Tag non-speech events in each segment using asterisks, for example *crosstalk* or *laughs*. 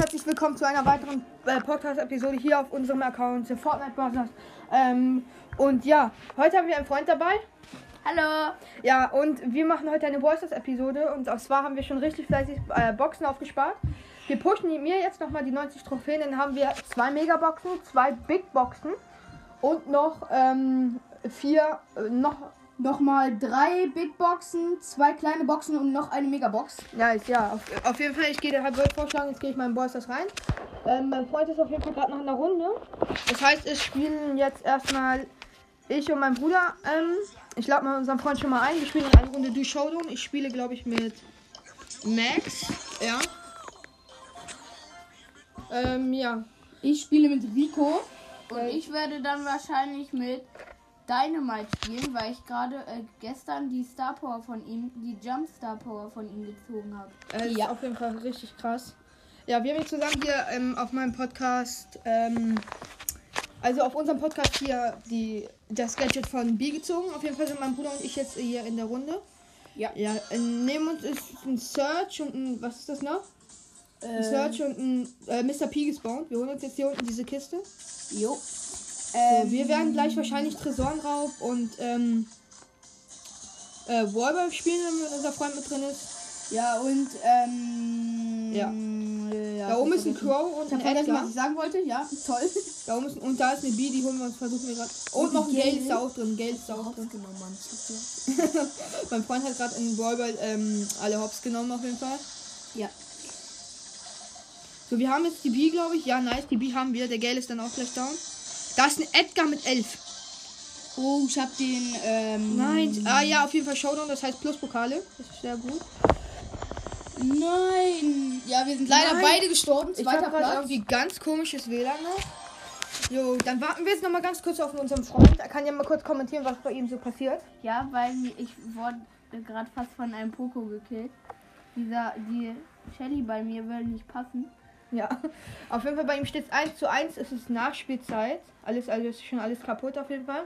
herzlich willkommen zu einer weiteren äh, Podcast-Episode hier auf unserem Account äh, Fortnite Brothers. Ähm, und ja, heute haben wir einen Freund dabei. Hallo. Ja, und wir machen heute eine Voices-Episode und zwar haben wir schon richtig fleißig äh, Boxen aufgespart. Wir pushen mir jetzt nochmal die 90 Trophäen, dann haben wir zwei Megaboxen, zwei Big Boxen und noch ähm, vier, äh, noch Nochmal drei Big Boxen, zwei kleine Boxen und noch eine Megabox. Nice, ja. Auf, auf jeden Fall, ich gehe halt würde vorschlagen, jetzt gehe ich meinen Boys das rein. Ähm, mein Freund ist auf jeden Fall gerade noch in der Runde. Das heißt, es spielen jetzt erstmal ich und mein Bruder. Ähm, ich lade mal unseren Freund schon mal ein. Wir spielen in eine Runde Du Showdown. Ich spiele, glaube ich, mit Max. Ja. Ähm, ja. Ich spiele mit Rico. Und ich werde dann wahrscheinlich mit Dynamite spielen, weil ich gerade äh, gestern die Star Power von ihm, die Jump Star Power von ihm gezogen habe. Äh, ja. Auf jeden Fall richtig krass. Ja, wir haben jetzt zusammen hier ähm, auf meinem Podcast, ähm, also auf unserem Podcast hier die, das Gadget von B gezogen. Auf jeden Fall sind mein Bruder und ich jetzt hier in der Runde. Ja. Ja, äh, neben uns ist ein Search und ein, was ist das noch? Ein Ähm. Search und ein äh, Mr. P gespawnt. Wir holen uns jetzt hier unten diese Kiste. Jo. So, wir werden gleich wahrscheinlich Tresorenraub und ähm, äh, Wallball spielen, wenn unser Freund mit drin ist. Ja, und ähm. Ja. ja da oben ist ein. Crow und ein Edgar. was ich sagen wollte. Ja, *laughs* toll. Da oben ist, und da ist eine B, die holen wir uns, versuchen wir gerade. Und Und noch ein. Gale ist da auch drin. Gale ist da auch drin. Genau, Mann. *laughs* mein Freund hat gerade in Wallball ähm, alle Hops genommen auf jeden Fall. Ja. So, wir haben jetzt die B, glaube ich. Ja, nice, die B haben wir. Der Gale ist dann auch gleich down. Da ist ein Edgar mit 11. Oh, ich hab den. Ähm, Nein, ah ja, auf jeden Fall Showdown, das heißt Pluspokale. Das ist sehr gut. Nein. Ja, wir sind leider Nein. beide gestorben. Ich Zweiter gerade Platz. irgendwie ganz komisches WLAN noch. Jo, dann warten wir jetzt noch mal ganz kurz auf unseren Freund. Er kann ja mal kurz kommentieren, was bei ihm so passiert. Ja, weil ich wurde gerade fast von einem Poco gekillt. Dieser, die Shelly bei mir will nicht passen. Ja, *laughs* auf jeden Fall bei ihm steht es 1 zu 1. Es ist Nachspielzeit. Alles, also ist schon alles kaputt auf jeden Fall.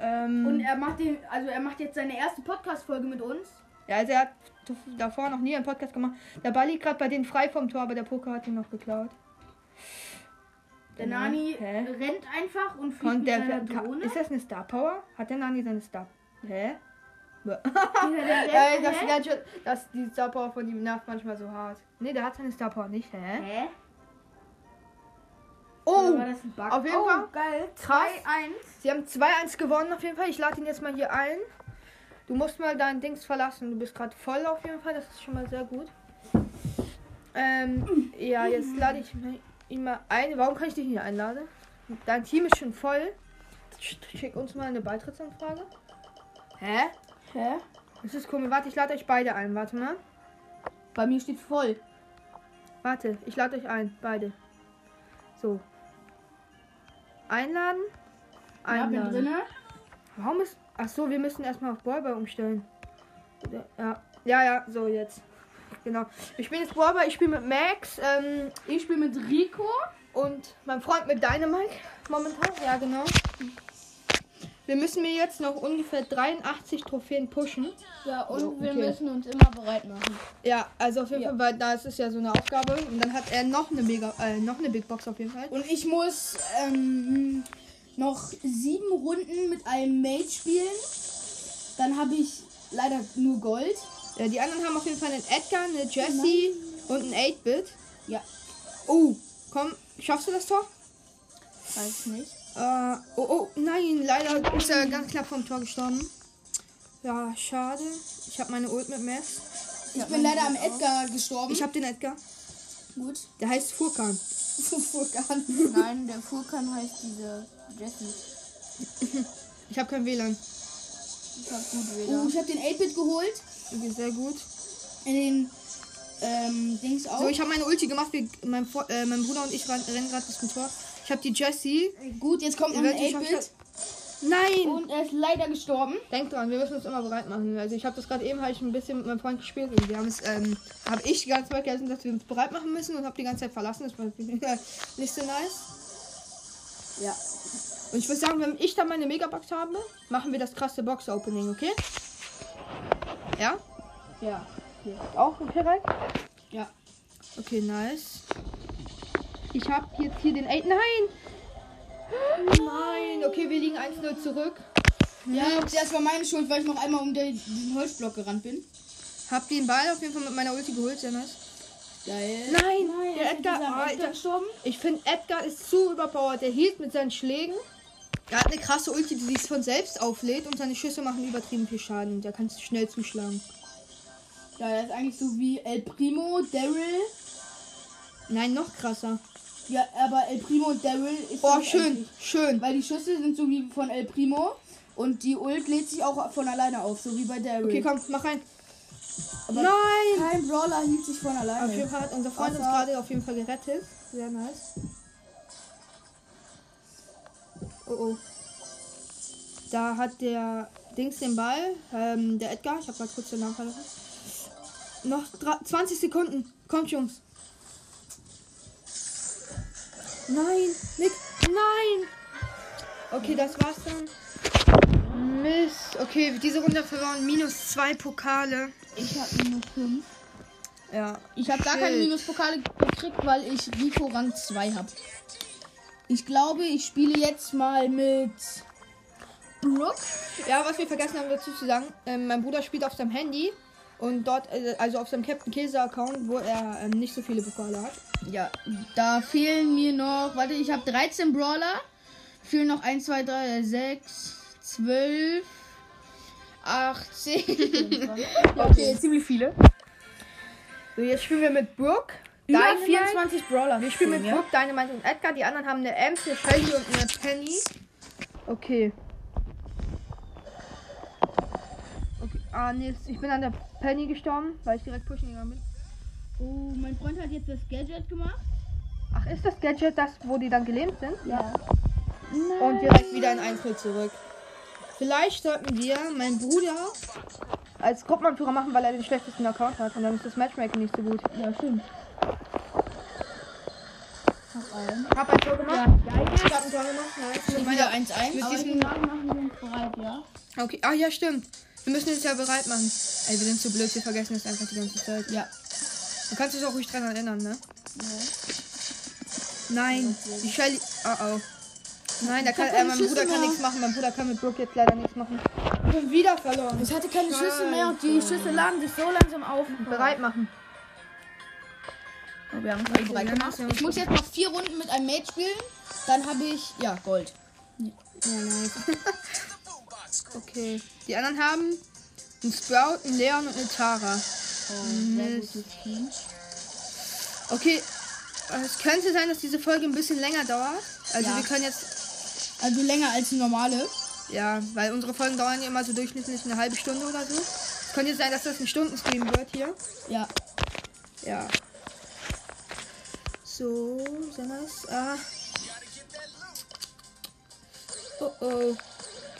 Ähm, Und er macht den, also er macht jetzt seine erste Podcast-Folge mit uns. ja, also er hat davor noch nie einen Podcast gemacht. Der Ball liegt gerade bei denen frei vom Tor, aber der Poker hat ihn noch geklaut. Der Nani hä? rennt einfach und fliegt Kon mit der, seiner Drohne. ist das eine Star Power? Hat der Nani seine Star? Hä? *laughs* Äh, das? Gadget, das, die Star Power von ihm nervt manchmal so hart. Ne, der hat seine Star Power nicht, hä? Hä? Oh! Auf jeden oh, Fall. geil. Krass. 2-1. Sie haben 2-1 gewonnen auf jeden Fall. Ich lade ihn jetzt mal hier ein. Du musst mal dein Dings verlassen. Du bist gerade voll auf jeden Fall. Das ist schon mal sehr gut. Ähm, *clears throat* ja, jetzt lade ich ihn mal ein. Warum kann ich dich nicht einladen? Dein Team ist schon voll. Sch- Schick uns mal eine Beitrittsanfrage. Hä? Hä? Das ist komisch. Warte, ich lade euch beide ein. Warte mal. Bei mir steht voll. Warte, ich lade euch ein. Beide. So. Einladen. Ja, bin Einladen. drinne. Warum ist. Ach so, wir müssen erstmal auf Ballball umstellen. Ja, ja, ja, so jetzt. Genau. Ich spiele jetzt Ballball, ich spiele mit Max ähm, Ich spiele mit Rico. und mein Freund mit Dynamite momentan. Ja, genau. Wir müssen mir jetzt noch ungefähr 83 Trophäen pushen. Ja, und wir okay. müssen uns immer bereit machen. Ja, also auf jeden Ja. Fall, weil da ist es ja so eine Aufgabe. Und dann hat er noch eine Mega, äh, noch eine Big Box auf jeden Fall. Und ich muss ähm, noch sieben Runden mit einem Mate spielen. Dann habe ich leider nur Gold. Ja, die anderen haben auf jeden Fall einen Edgar, eine Jessie und einen 8-Bit. Ja. Oh, komm, schaffst du das Tor? Weiß nicht. Äh, oh, oh, nein, leider ist er ganz knapp vom Tor gestorben. Ja, schade. Ich habe meine Ult mit Max. Ich hab bin leider am Ult auch. Edgar gestorben. Ich habe den Edgar. gut. Der heißt Furkan. *laughs* Furkan. Nein, der Furkan heißt diese Jessie. *laughs* Ich habe kein WLAN. Ich hab gut Oh, WLAN. ich habe den 8-Bit geholt. Okay, sehr gut. In den ähm, Dings auch. So, ich habe meine Ulti gemacht. Wir, mein, äh, mein Bruder und ich rennen gerade bis zum Tor. Ich habe die Jessie. gut, jetzt kommt noch ein Eventuell schaff ich 8-Bit. Nein! Und er ist leider gestorben. Denk dran, wir müssen uns immer bereit machen. Also ich habe das gerade eben ich ein bisschen mit meinem Freund gespielt und wir haben es, ähm, habe ich die ganze Zeit gelesen, dass wir uns bereit machen müssen und habe die ganze Zeit verlassen. Das war *laughs* nicht so nice. Ja. Und ich würde sagen, wenn ich dann meine Megabox habe, machen wir das krasse Box-Opening, okay? Ja? Ja. Auch okay, rein? Ja. Okay, nice. Ich habe jetzt hier den 8. Nein! Nein! Okay, wir liegen 1-0 zurück. Ja, das war meine Schuld, weil ich noch einmal um den, diesen Holzblock gerannt bin. Hab den Ball auf jeden Fall mit meiner Ulti geholt, sehr nice. Geil. Nein, Nein, der ist Edgar, dieser Alter. Edgar gestorben? Ich finde, Edgar ist zu überpowered. Der hielt mit seinen Schlägen. Er hat eine krasse Ulti, die sich von selbst auflädt und seine Schüsse machen übertrieben viel Schaden. Kannst du schnell zuschlagen. Ja, der ist eigentlich so wie El Primo, Daryl. Nein, noch krasser. Ja, aber El Primo und Daryl ist. Oh, schön, eigentlich. schön. Weil die Schüsse sind so wie von El Primo und die Ult lädt sich auch von alleine auf, so wie bei Daryl. Okay, komm, mach rein. Aber Nein! Kein Brawler hielt sich von alleine. Auf jeden Fall hat unser Freund uns Wasser. gerade auf jeden Fall gerettet. Sehr nice. Oh oh. Da hat der Dings den Ball. Ähm, der Edgar. Ich habe gerade kurz den Namen verloren. Noch dra- 20 Sekunden. Kommt, Jungs. Nein, Nick, nein. Okay, das war's dann. Mist. Okay, diese Runde verloren. Minus zwei Pokale. Ich habe minus 5. Ja. Ich habe gar keine. Minuspokale gekriegt, weil ich Rico Rang 2 habe. Ich glaube, ich spiele jetzt mal mit Brooke. Ja, was wir vergessen haben dazu zu sagen, ähm, mein Bruder spielt auf seinem Handy und dort, äh, also auf seinem Captain Käse Account, wo er ähm, nicht so viele Pokale hat. Ja, da fehlen mir noch, warte, ich habe 13 Brawler. Fehlen noch 1, 2, 3, 6, 12, 18. okay, ziemlich viele. So, jetzt spielen wir mit Brooke. Über Dynamite. 24 Brawler. Wir spielen mit Brooke, Dynamite und Edgar. Die anderen haben eine Ems, eine Shelly und eine Penny. Okay. okay. Ah, nee, ich bin an der Penny gestorben, weil ich direkt pushen gegangen bin. Oh, mein Freund hat jetzt das Gadget gemacht. Ach, ist das Gadget das, wo die dann gelähmt sind? Ja. Und direkt wieder in Einzel zurück. Vielleicht sollten wir meinen Bruder als Gruppenanführer machen, weil er den schlechtesten Account hat. Und dann ist das Matchmaking nicht so gut. Ja, stimmt. Hab ein Tor gemacht. Ja, ich hab ein Tor gemacht. Nice. Mit Wieder meiner- 1-1. mit diesem- machen wir uns bereit, ja? Okay, ah ja, stimmt. Wir müssen uns ja bereit machen. Ey, wir sind zu blöd, wir vergessen das einfach die ganze Zeit. Ja. Du kannst dich auch ruhig dran erinnern, ne? Nein, die Shelly. Oh oh. Nein, da kann, äh, mein Schüsse Bruder kann nichts machen. Mein Bruder kann mit Brooke jetzt leider nichts machen. Ich bin wieder verloren. Ich hatte keine Schüsse mehr und die Scheiße. Schüsse laden sich so langsam auf. Bereit machen. Wir haben alle bereit gemacht. Ich muss jetzt noch vier Runden mit einem Mate spielen. Dann habe ich, ja, Gold. Ja, nice. *laughs* okay. Die anderen haben einen Sprout, einen Leon und eine Tara. Mist. Okay. Es könnte sein, dass diese Folge ein bisschen länger dauert. Also Ja. wir können jetzt. Also länger als die normale. Ja, weil unsere Folgen dauern ja immer so durchschnittlich eine halbe Stunde oder so. Es könnte jetzt sein, dass das ein Stundenstream wird hier. Ja. Ja. So, sehr nice. Ah. Oh oh.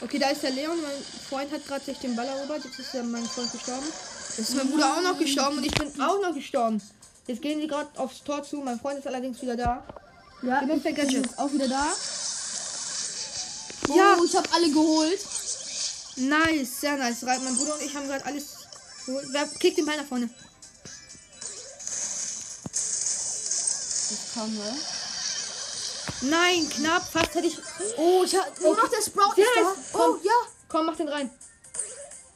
Okay, da ist der Leon. Mein Freund hat gerade sich den Ball erobert. Jetzt ist ja mein Freund gestorben. Jetzt ist mein Bruder auch noch gestorben und ich bin auch noch gestorben. Jetzt gehen sie gerade aufs Tor zu. Mein Freund ist allerdings wieder da. Ja, ich bin jetzt auch wieder da. Ja. Oh, ich habe alle geholt. Nice, sehr nice. Mein Bruder und ich haben gerade alles geholt. Wer kickt den Ball nach vorne? Ich komme. Nein, knapp. Fast hätte ich. Oh, ich habe nur noch der Sprout Sehr ist da. nice. Oh, Komm. ja. Komm, mach den rein.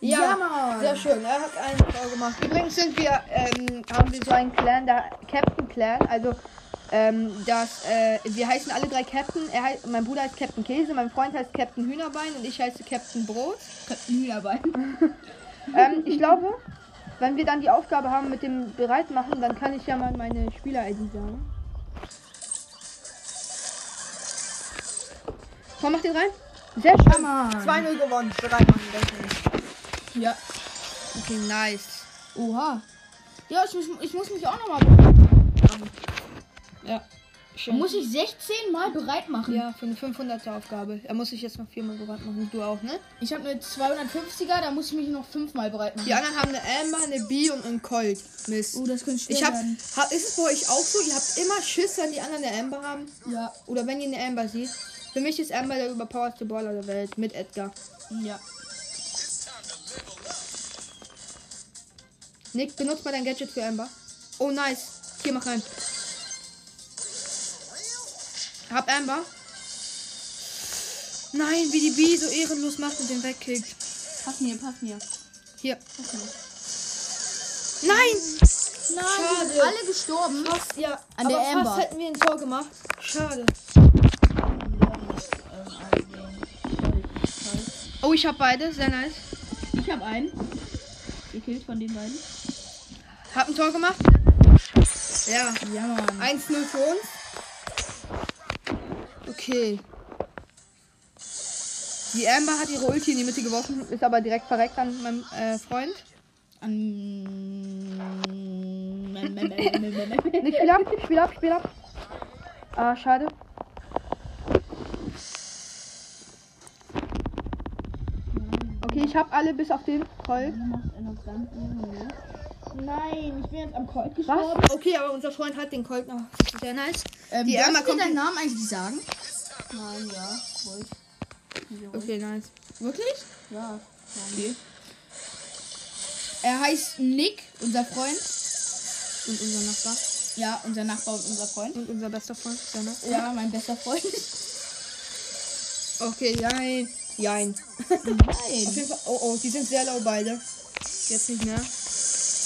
Ja, Mann. Sehr schön, er hat einen Tor gemacht. Übrigens sind wir, ähm, haben wir so einen Clan, der Captain Clan. Also, ähm, das, äh, wir heißen alle drei Captain. Er heißt, mein Bruder heißt Captain Käse, mein Freund heißt Captain Hühnerbein und ich heiße Captain Brot. Hühnerbein. *laughs* Ähm, ich glaube, wenn wir dann die Aufgabe haben mit dem Bereitmachen, dann kann ich ja mal meine Spieler-ID sagen. Komm, mach den rein. Sehr schön. Mann. 2-0 gewonnen. Denke ich. Ja. Okay, nice. Oha. Ja, ich muss, ich muss mich auch nochmal. Ja. Schön. Muss ich 16 Mal bereit machen? Ja, für eine 500er Aufgabe. Er muss sich jetzt noch viermal bereit machen. Du auch, ne? Ich habe eine 250er, da muss ich mich noch 5 Mal bereit machen. Die anderen haben eine Amber, eine B und einen Colt. Mist. Oh, das könnte schwer ich hab, werden. hab. Ist es bei euch auch so? Ihr habt immer Schiss, wenn die anderen eine Amber haben? Ja. Oder wenn ihr eine Amber seht? Für mich ist Amber der überpowerste Brawler der Welt. Mit Edgar. Ja. Nick, benutzt mal dein Gadget für Amber. Oh, nice. Hier, mach rein. Hab Amber. Nein, wie die B so ehrenlos macht und den wegkickt. Pass mir, pass mir. Hier. Pass mir. Nein! Nein, Schade. alle gestorben. Fast, ja. An aber der fast Amber. hätten wir ein Tor gemacht. Schade. Oh, ich hab beide. Sehr nice. Ich habe einen. Gekillt von den beiden. Hab ein Tor gemacht. Ja. Ja, Mann. 1-0 für uns. Okay. Die Amber hat ihre Ulti in die Mitte geworfen, ist aber direkt verreckt an meinem äh, Freund. An. *laughs* Ich spiel ab, ich spiel ab, spiel ab. Ah, schade. Ich hab alle bis auf den Colt. Nein, ich bin jetzt am Colt Was? Okay, aber unser Freund hat den Colt noch. Sehr nice. Ähm, Die dir kommt- deinen Namen eigentlich sagen? Nein, ja. Colt. Okay, nice. Wirklich? Ja. Okay. Er heißt Nick, unser Freund. Und unser Nachbar. Ja, unser Nachbar und unser Freund. Und unser bester Freund. Ja, mein bester Freund. Okay, jein. Jein. Auf Nein. jeden Fall. Oh, oh, die sind sehr low beide. Jetzt nicht mehr.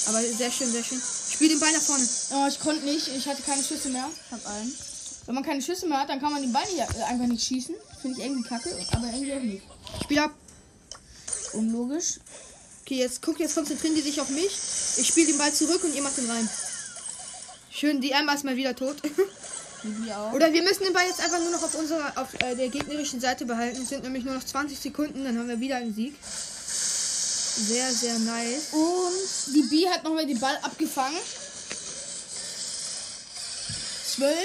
Aber sehr schön, sehr schön. Spiel den Ball nach vorne. Oh, ich konnte nicht. Ich hatte keine Schüsse mehr. Hab einen. Wenn man keine Schüsse mehr hat, dann kann man die Beine ja äh, einfach nicht schießen. Finde ich irgendwie kacke, aber irgendwie auch nicht. Spiel ab. Unlogisch. Okay, jetzt guck, jetzt konzentrieren die sich auf mich. Ich spiele den Ball zurück und ihr macht den rein. Schön, die Emma ist mal wieder tot. *laughs* Auch. Oder wir müssen den Ball jetzt einfach nur noch auf unserer, auf äh, der gegnerischen Seite behalten. Es sind nämlich nur noch 20 Sekunden, dann haben wir wieder einen Sieg. Sehr, sehr nice. Und die B hat nochmal den Ball abgefangen. 12,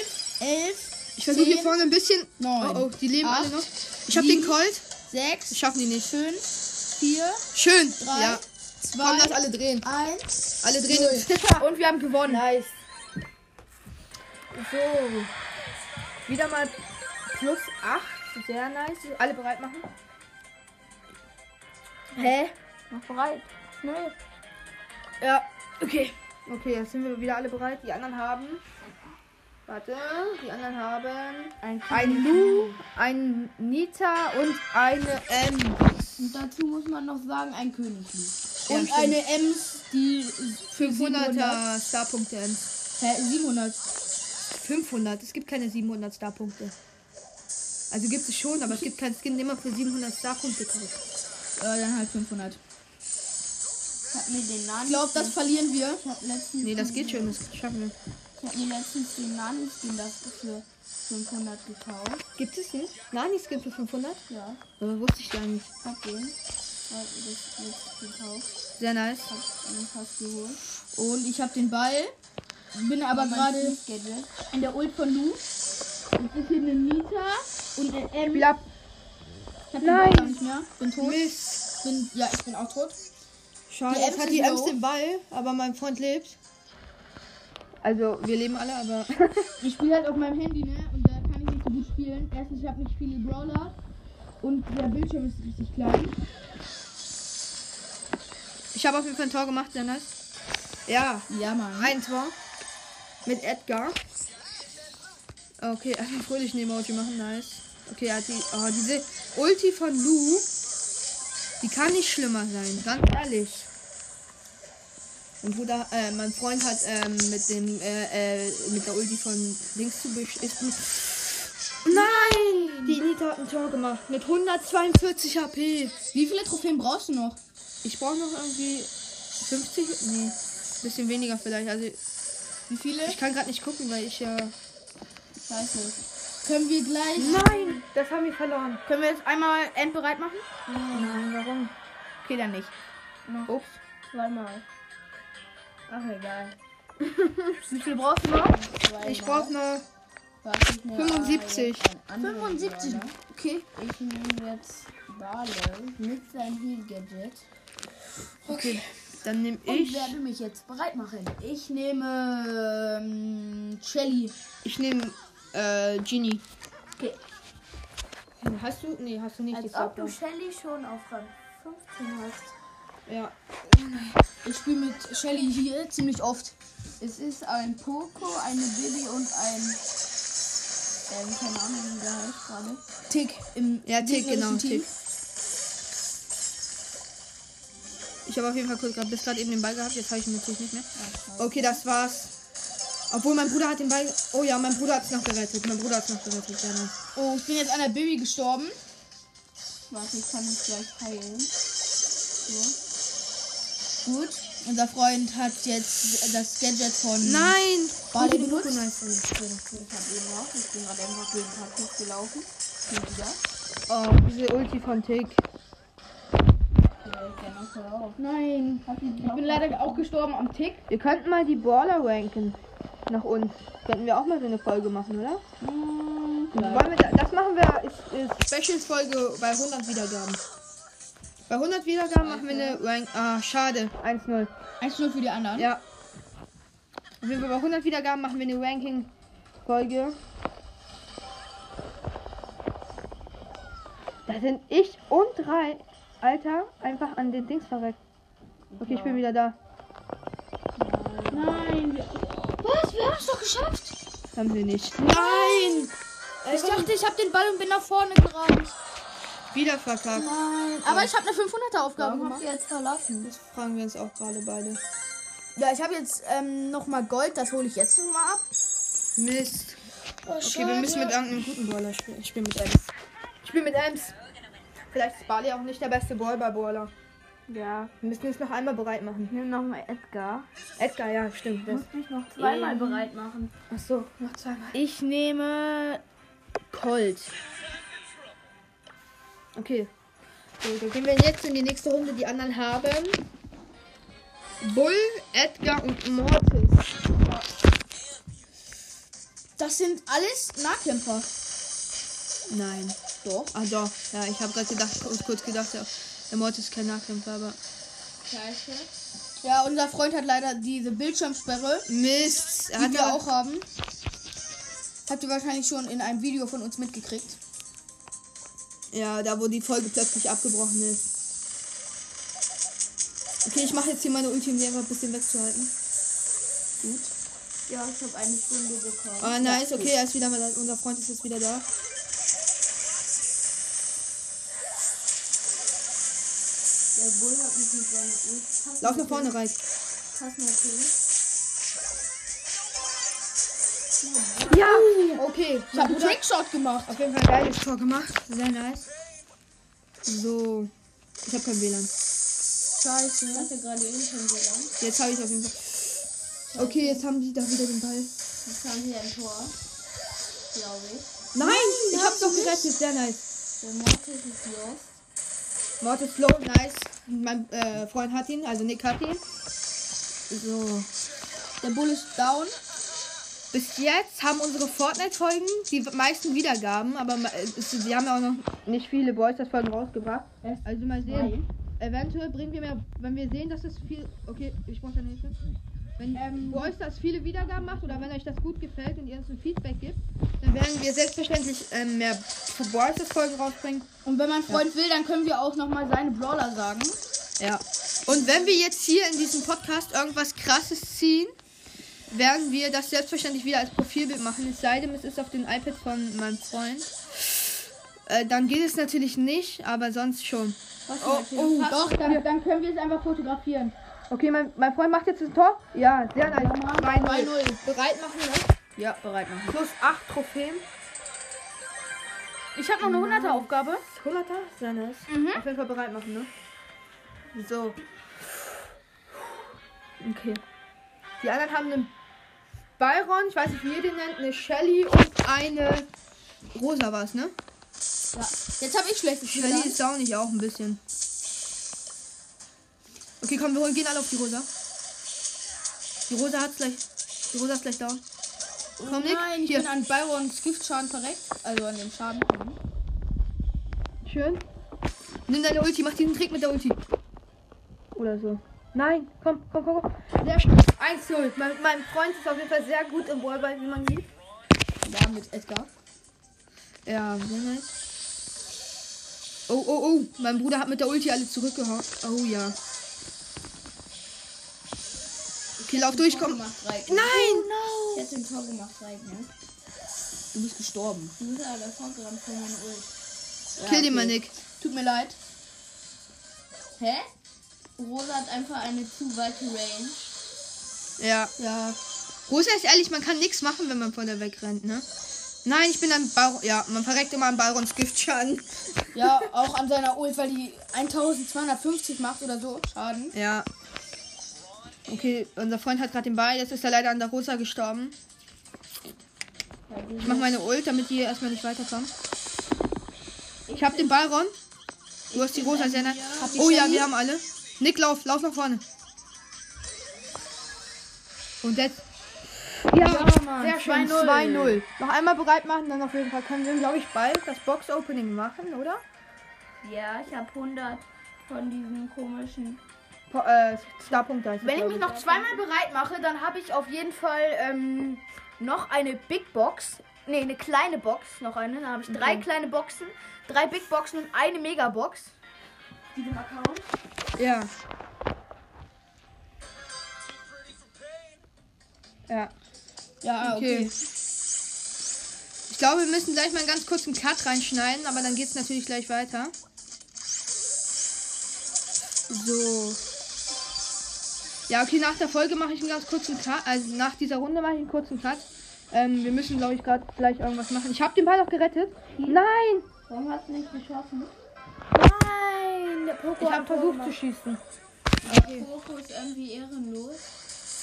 11, Ich versuche hier vorne ein bisschen. neun, Oh, oh, die leben alle acht, noch. Ich habe den Colt. 6, Das schaffen die nicht. 5, 4, Schön. 3, ja. 2, Komm, lass alle drehen. 1. Alle drehen. *laughs* Und wir haben gewonnen. Nice. So. Wieder mal plus 8. Sehr nice. Alle bereit machen? Hä? Mach bereit. Schnell. Ja. Okay. Okay, jetzt sind wir wieder alle bereit. Die anderen haben. Warte. Die anderen haben. Ein, Ein Lu, ein Nita und eine M. Und dazu muss man noch sagen, ein Königslied. Ja, Und stimmt. eine Ems, die für 700. 500er Starpunkte. M. Hä, 700. 500. Es gibt keine 700 Starpunkte. Also gibt es schon, aber es gibt keinen Skin, den man für 700 Starpunkte kauft. Äh, dann halt 500. Ich hab mir den Nani. Ich glaube, das verlieren wir. Ich hab letztens. Nee, das geht schon, das schaffen wir. Ich hab mir letztens den Nani-Skin das für 500 gekauft. Gibt es einen Nani-Skin für 500? Ja. Aber wusste ich gar nicht. Ich hab den. Hab das gekauft. Sehr nice. Hab den fast geholt. Und ich habe den Ball. Bin aber gerade in der Ult von Lu. Jetzt ist hier eine Nita und eine M. Ab. Ich hab den Nein. Ball gar nicht mehr. Bin tot. Mist. Bin, ja, ich bin auch tot. Schade, Die jetzt hat die Ems den Ball, aber mein Freund lebt. Also, wir leben alle, aber. *laughs* Ich spiele halt auf meinem Handy, ne? Und da kann ich nicht so gut spielen. Erstens, ich habe nicht viele Brawler. Und der Bildschirm ist richtig klein. ich habe auf jeden Fall ein Tor gemacht, sehr nice. Ja, Ja, Mann. ein Tor. Mit Edgar. Okay, erstmal fröhlich ein Emoji machen, nice. Okay, er hat die. Oh, diese Ulti von Lu. Die kann nicht schlimmer sein, ganz ehrlich. Mein Bruder, äh, mein Freund hat ähm, mit dem, äh, äh, mit der Ulti von links zu besch- ist mit Nein! Die Nita hat ein Tor gemacht mit 142 HP. Wie viele Trophäen brauchst du noch? Ich brauche noch irgendwie 50, nee, bisschen weniger vielleicht. Also Wie viele? ich kann gerade nicht gucken, weil ich ja. Scheiße. Können wir gleich. Nein, das haben wir verloren. Können wir jetzt einmal endbereit machen? Nein, warum? Okay, dann nicht. Ups. Zweimal. Ach, egal. *laughs* Wie viel brauchst du noch? Zweimal. Ich brauche noch Was ich mir 75. jetzt einen anderen 75. Brawler. Okay. Ich nehme jetzt Barley mit seinem Heal-Gadget Okay, dann nehme und ich. werde mich jetzt bereit machen. Ich nehme ähm, Shelly. Ich nehme äh, Genie. Okay. Hast du? Nee, hast du nicht. Als ob du Shelly schon auf Rang 15 hast. Ja. Ich spiele mit Shelly hier ziemlich oft. Es ist ein Poco, eine Bibi und ein. Ähm, keine Ahnung, wie der heißt gerade. Tick. Im, ja, Tick, genau. Tick. Ich habe auf jeden Fall kurz grad, bis gerade eben den Ball gehabt. Jetzt habe ich ihn natürlich nicht mehr. Okay, das war's. Obwohl mein Bruder hat den Ball. Oh ja, mein Bruder hat es noch gerettet. Mein Bruder hat es noch gerettet. Ja, nice. Oh, ich bin jetzt an der Baby gestorben. Warte, ich kann mich gleich heilen. So. Gut. Unser Freund hat jetzt das Gadget von. Nein! Ulti benutzt. Nice. Ich habe eben auch. Ich bin gerade einfach gegen Kaktus gelaufen. Hier wieder. Oh, diese Ulti von Tick. Vielleicht der noch hör auf. Nein. Ich bin leider auch gestorben am Tick. Wir könnten mal die Baller ranken. Nach uns. Könnten wir auch mal so eine Folge machen, oder? Wollen wir da, das machen wir. Ist, ist Specials-Folge bei 100 Wiedergaben. Bei 100 Wiedergaben machen wir eine Rank. Ah, schade. 1-0. 1-0 für die anderen. Ja. Jeden Fall bei 100 Wiedergaben machen wir eine Ranking-Folge. Da sind ich und drei, Alter, einfach an den Dings verreckt. Okay, ich bin wieder da. Nein. wir- Was? Wir haben es doch geschafft. Haben wir nicht. Nein. Ich dachte, ich habe den Ball und bin nach vorne gerannt. Wieder verkackt. Nein. Aber ich habe eine 500er Aufgabe Warum gemacht. habt ihr jetzt verlassen? Das fragen wir uns auch gerade beide. Ja, ich habe jetzt ähm, nochmal Gold. Das hole ich jetzt noch mal ab. Mist. Oh, Okay, wir müssen mit irgendeinem guten Brawler spielen. Ich spiele mit Ems. Ich spiele mit Ems. Vielleicht ist Bali auch nicht der beste Brawler-Brawler. Ja. Wir müssen es noch einmal bereit machen. Nimm nochmal Edgar. Edgar, ja, stimmt. Das. Muss mich noch zweimal bereit machen. Achso, noch zweimal. Ich nehme Colt. Okay. So, dann gehen wir jetzt in die nächste Runde. Die anderen haben Bull, Edgar und Mortis. Das sind alles Nahkämpfer. Nein. Doch. Ah doch. Ja, ich habe gerade gedacht, kurz, kurz gedacht, ja, der Mortis ist kein Nahkämpfer, aber. Scheiße. Ja, unser Freund hat leider diese Bildschirmsperre, Mist. Er die hat wir auch haben. Habt ihr wahrscheinlich schon in einem Video von uns mitgekriegt. Ja, da wo die Folge plötzlich abgebrochen ist. Okay, ich mache jetzt hier meine Ulti, um die einfach ein bisschen wegzuhalten. Ja, ich habe eine Stunde bekommen. Ah, nice, okay, er ist wieder mal, unser Freund ist jetzt wieder da. Der Bull hat mich mit seiner Ult. Lauf nach vorne rein. Pass natürlich. Ja! Okay, Ich habe einen Trickshot gemacht. Auf jeden Fall ein geiles Tor gemacht. Sehr nice. So. Ich habe kein WLAN. Scheiße. Ich hatte gerade Intern gegangen. Jetzt habe ich auf jeden Fall. Okay, jetzt haben die da wieder den Ball. Jetzt haben sie ein Tor. Glaube ich. Nein! Ich hab's doch gerettet. Sehr nice. Der Mortis ist los. Mortis Low, nice. Mein äh, Freund hat ihn, also Nick hat ihn. So. Der Bull ist down. Bis jetzt haben unsere Fortnite-Folgen die meisten Wiedergaben, aber es, wir haben ja auch noch nicht viele Boysters-Folgen rausgebracht. Also mal sehen. Eventuell bringen wir mehr, wenn wir sehen, dass es viel. Okay, ich brauche deine Hilfe. Wenn ähm, Boysters viele Wiedergaben macht oder wenn euch das gut gefällt und ihr uns ein Feedback gibt, dann werden wir selbstverständlich ähm, mehr Boysters-Folgen rausbringen. Und wenn mein Freund will, dann können wir auch nochmal seine Brawler sagen. Ja. Und wenn wir jetzt hier in diesem Podcast irgendwas krasses ziehen, werden wir das selbstverständlich wieder als Profilbild machen. Es sei denn, es ist auf dem iPad von meinem Freund. Äh, dann geht es natürlich nicht, aber sonst schon. Was Oh, oh, Doch, dann, dann können wir es einfach fotografieren. Okay, mein, mein Freund macht jetzt ein Tor. Ja, sehr nice. 2-0. 2-0. Bereit machen, ne? Ja, bereit machen. Plus 8 Trophäen. Ich habe noch eine 100er Aufgabe. 100er? Sehr nice. Auf jeden Fall bereit machen, ne? So. Okay. Die anderen haben einen Byron, ich weiß nicht, wie ihr den nennt, eine Shelly und eine Rosa war es, ne? Jetzt habe ich schlechtes Shelly ist auch nicht auch ein bisschen. Okay, komm, wir holen- gehen alle auf die Rosa. Die Rosa hat's gleich. Die Rosa ist gleich down. Komm, Nick. Nein, ich Hier. bin an Byrons Giftschaden verreckt. Also an dem Schaden. Schön. Nimm deine Ulti, mach diesen Trick mit der Ulti. Oder so. Nein, komm, komm, komm, komm. Sehr schön. 1-0. Mein, mein Freund ist auf jeden Fall sehr gut im Ballball, wie man sieht. Ja, mit Edgar. Ja, sehr nice. Oh, oh, oh. Mein Bruder hat mit der Ulti alle zurückgehauen. Oh ja. Ich Okay, lauf durch, komm. Gemacht, Reik. Nein! Ich hätte ein Tor gemacht, Reik, ne? Du bist gestorben. Du bist aber vorgerannt von meinem Ult. Ja, Kill den mal, okay. Nick. Tut mir leid. Hä? Rosa hat einfach eine zu weite Range. Ja. Ja. Rosa ist ehrlich, man kann nichts machen, wenn man von der wegrennt, ne? Nein, ich bin ein Baron. Ja, man verreckt immer an Barons Giftschaden. Ja, auch an seiner Ult, weil die 1250 macht oder so. Schaden. Ja. Okay, unser Freund hat gerade den Ball. Jetzt ist er leider an der Rosa gestorben. Ich mach meine Ult, damit die erstmal nicht weiterkommen. Ich hab den Ball, Ron. Du hast die Rosa sehr die Oh ja, wir haben alle. Nick, lauf, lauf nach vorne. Und jetzt. Ja, Mann, sehr schön. 2-0. 2-0. Noch einmal bereit machen, dann auf jeden Fall können wir, glaube ich, bald das Box-Opening machen, oder? Ja, ich habe 100 von diesen komischen. Po äh, Starpunkt es, Wenn ich mich noch zweimal bereit mache, dann habe ich auf jeden Fall ähm, noch eine Big Box. Ne, eine kleine Box. Noch eine. Dann habe ich drei kleine Boxen, drei Big Boxen und eine Megabox. Diesem Account. Ja. Ja. Ja, Okay. okay. Ich glaube, wir müssen gleich mal einen ganz kurzen Cut reinschneiden, aber dann geht es natürlich gleich weiter. So. Ja, okay, nach der Folge mache ich einen ganz kurzen Cut. Also nach dieser Runde mache ich einen kurzen Cut. Ähm, wir müssen, glaube ich, gerade gleich irgendwas machen. Ich habe den Ball auch gerettet. Nein! Warum hast du nicht geschossen? Nein, der Poco Ich habe versucht Tor zu schießen. Poco ist irgendwie ehrenlos,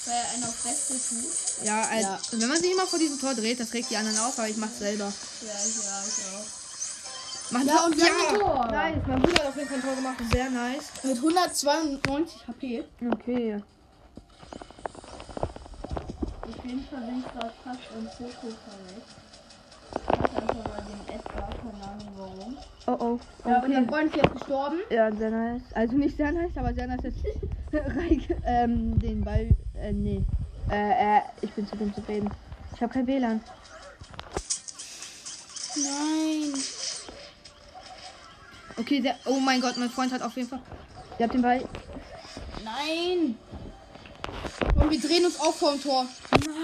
weil er einen auf Beste tut. Ja, also, Ja. wenn man sich immer vor diesem Tor dreht, das regt die anderen auf, aber ich mache selber. Ja, ich, ja, ich auch. Mach Ja, und wir haben ein Tor. Nice, mein Bruder hat auf jeden Fall ein Tor gemacht. Sehr nice. Mit 192 HP. Okay. Jeden Fall bin ich gerade fast im Poco verletzt. Ich hab einfach mal den Edgar, keine Ahnung warum. Oh oh. Ja, Okay. unser Freund ist jetzt gestorben. Ja, sehr nice. Also nicht sehr nice, aber sehr nice, Reik ähm, den Ball. Äh, nee. Äh, äh, ich bin zu dumm zu reden. Ich habe kein WLAN. Nein. Okay, der. Oh mein Gott, mein Freund hat auf jeden Fall. Ihr habt den Ball. Nein. Und wir drehen uns auch vor dem Tor.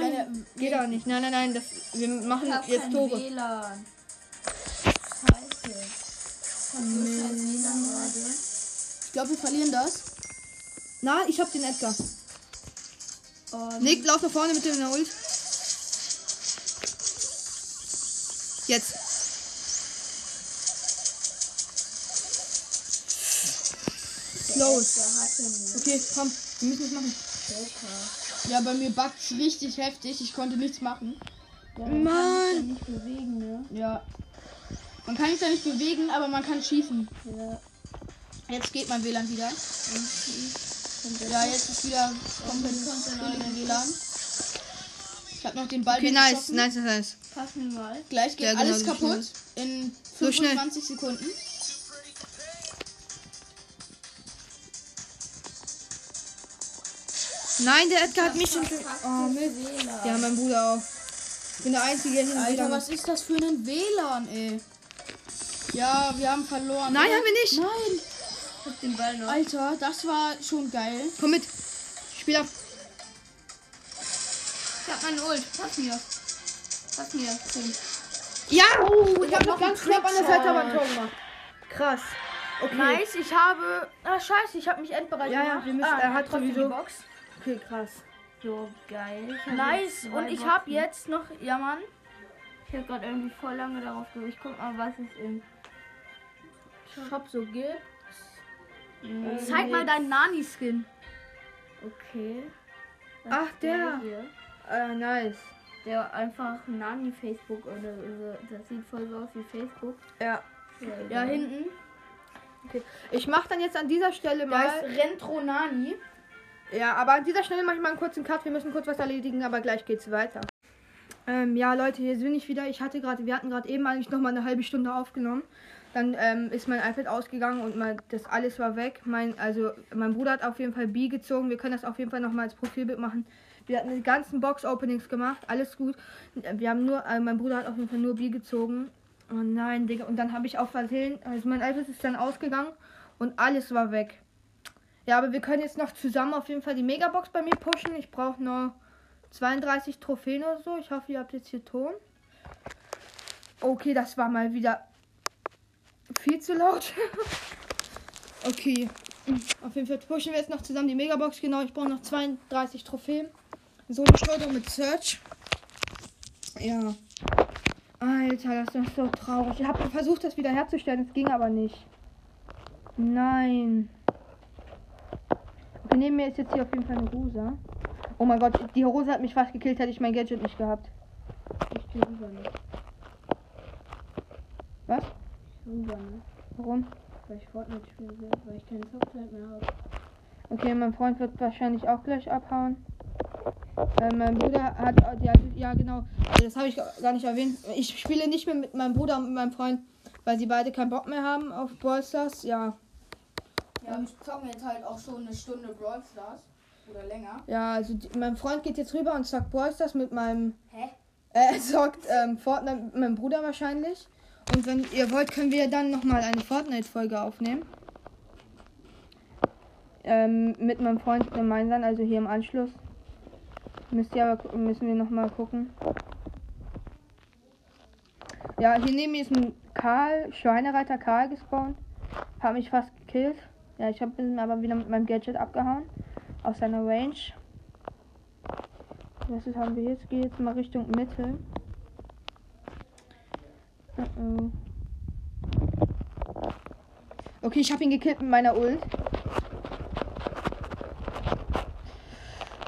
Nein. Geht auch nicht. Nein, nein, nein. Das, wir machen jetzt Tore. WLAN. Scheiße. Ich gerade. Ich glaube, wir verlieren das. Nein, ich hab den Edgar. Und Nick, lauf nach vorne mit dem Ult. Jetzt. Los. Okay, komm. Wir müssen es machen. Ja, bei mir backt's richtig heftig. Ich konnte nichts machen. Ja, man kann sich Mann. ja nicht bewegen, ne? Ja. Man kann sich da nicht bewegen, aber man kann schießen. Ja. Jetzt geht mein WLAN wieder. Der Ja, jetzt ist wieder komplett neue WLAN. Ich habe noch den Ball Okay, nice, nice, nice, nice. Pass mir mal. Gleich geht Ja, genau, alles so kaputt. In So schnell. 25 Sekunden. Nein, der Edgar hat mich schon. Oh. WLAN. Ja, mein Bruder auch. Ich bin der Einzige, der hier einen Alter, WLAN was ist das für ein WLAN, ey? Ja, wir haben verloren. Nein, oder? haben wir nicht. Nein. Ich hab den Ball noch. Alter, das war schon geil. Komm mit. Spiel ab. Ich hab meinen Ult. Pass mir. Pass mir. Tim. Ja! Oh, ich hab habe noch ganz knapp an der Seite aber ein. Tor gemacht. Krass. Okay. Nice, ich habe. Ah, scheiße, ich habe mich endbereit Ja, ja, wir müssen- ah, er hat trotzdem sowieso- die Box. Okay, krass. So geil. Nice, und ich habe jetzt noch. Ja, Mann. Ich hab gerade irgendwie voll lange darauf geguckt. Ich guck mal, was es im Shop so gibt. Nee, Zeig mal deinen Nani-Skin. Okay. Das Ach, der. Äh, nice. Der einfach Nani Facebook oder so. Das sieht voll so aus wie Facebook. Ja. Ja, Ja, hinten. Ich mache dann jetzt an dieser Stelle Da mal. ist Rentro Nani. Ja, aber an dieser Stelle mache ich mal einen kurzen Cut. Wir müssen kurz was erledigen, aber gleich geht's weiter. Ähm, ja, Leute, hier bin ich wieder. Ich hatte gerade, wir hatten gerade eben eigentlich noch mal eine halbe Stunde aufgenommen. Dann ähm, ist mein iPad ausgegangen und mein, das alles war weg. Mein, also mein Bruder hat auf jeden Fall B gezogen. Wir können das auf jeden Fall noch mal als Profilbild machen. Wir hatten die ganzen Box-Openings gemacht, alles gut. Wir haben nur, äh, mein Bruder hat auf jeden Fall nur B gezogen. Oh nein, Digga. Und dann habe ich auf Versehen, also mein iPad ist dann ausgegangen und alles war weg. Ja, aber wir können jetzt noch zusammen auf jeden Fall die Megabox bei mir pushen. Ich brauche noch 32 Trophäen oder so. Ich hoffe, ihr habt jetzt hier Ton. Okay, das war mal wieder viel zu laut. *laughs* okay. Auf jeden Fall pushen wir jetzt noch zusammen die Megabox. Genau, ich brauche noch 32 Trophäen. Solo-Steuerung mit Search. Ja. Alter, das ist so traurig. Ich habe versucht, das wieder herzustellen. Es ging aber nicht. Nein. Okay, neben mir ist jetzt hier auf jeden Fall eine Rosa. Oh mein Gott, die Rose hat mich fast gekillt, hätte ich mein Gadget nicht gehabt. Ich gehe rüber nicht. Was? Rüber nicht. Warum? Weil ich Fortnite spielen will, weil ich keine Software mehr habe. Okay, mein Freund wird wahrscheinlich auch gleich abhauen. Äh, mein Bruder hat, ja, ja genau, das habe ich gar nicht erwähnt. Ich spiele nicht mehr mit meinem Bruder und mit meinem Freund, weil sie beide keinen Bock mehr haben auf Brawl Stars. Ja, Ja, wir zocken jetzt halt auch schon eine Stunde Brawl Stars. Oder länger. ja, also die, mein Freund geht jetzt rüber und zockt Brawl Stars mit meinem, Hä? äh, er zockt ähm, Fortnite mit meinem Bruder wahrscheinlich. Und wenn ihr wollt, können wir dann nochmal eine Fortnite-Folge aufnehmen. Ähm, mit meinem Freund gemeinsam, also hier im Anschluss. Müsst ihr aber, müssen wir nochmal gucken. Ja, hier neben mir ist ein Karl, Schweinereiter Karl gespawnt. Hat mich fast gekillt. Ja, ich habe ihn aber wieder mit meinem Gadget abgehauen. Aus seiner Range. Was ist, haben wir jetzt? Geht jetzt mal Richtung Mitte. Uh -oh. Okay, ich habe ihn gekillt mit meiner Ult.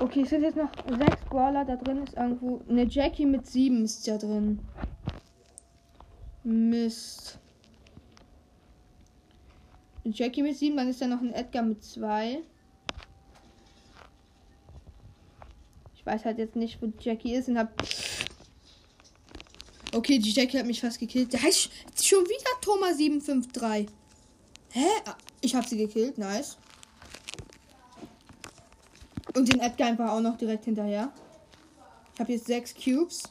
Okay, es sind jetzt noch sechs Brawler. Da drin ist irgendwo eine Jackie mit sieben ist ja drin. Mist. Jackie mit sieben, dann ist da noch ein Edgar mit zwei. Ich weiß halt jetzt nicht, wo Jackie ist und hab. Okay, die Jackie hat mich fast gekillt. Heißt sch- schon wieder Thomas 753. Hä? Ich hab sie gekillt, nice. Und den Edgar einfach auch noch direkt hinterher. Ich habe jetzt sechs Cubes.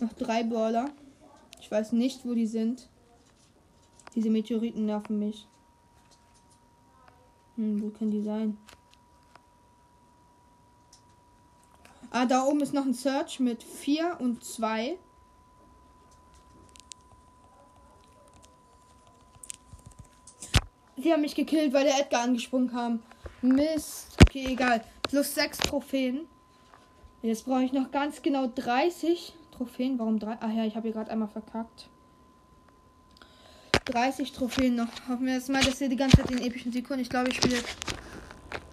Noch drei Brawler. Ich weiß nicht, wo die sind. Diese Meteoriten nerven mich. Hm, wo können die sein? Ah, da oben ist noch ein Search mit 4 und 2. Sie haben mich gekillt, weil der Edgar angesprungen kam. Mist. Okay, egal. Plus 6 Trophäen. Jetzt brauche ich noch ganz genau 30 Trophäen. Warum drei? Ach ja, ich habe hier gerade einmal verkackt. 30 Trophäen noch. Hoffen wir jetzt mal, dass wir die ganze Zeit den epischen Sieg holen. Ich glaube, ich spiele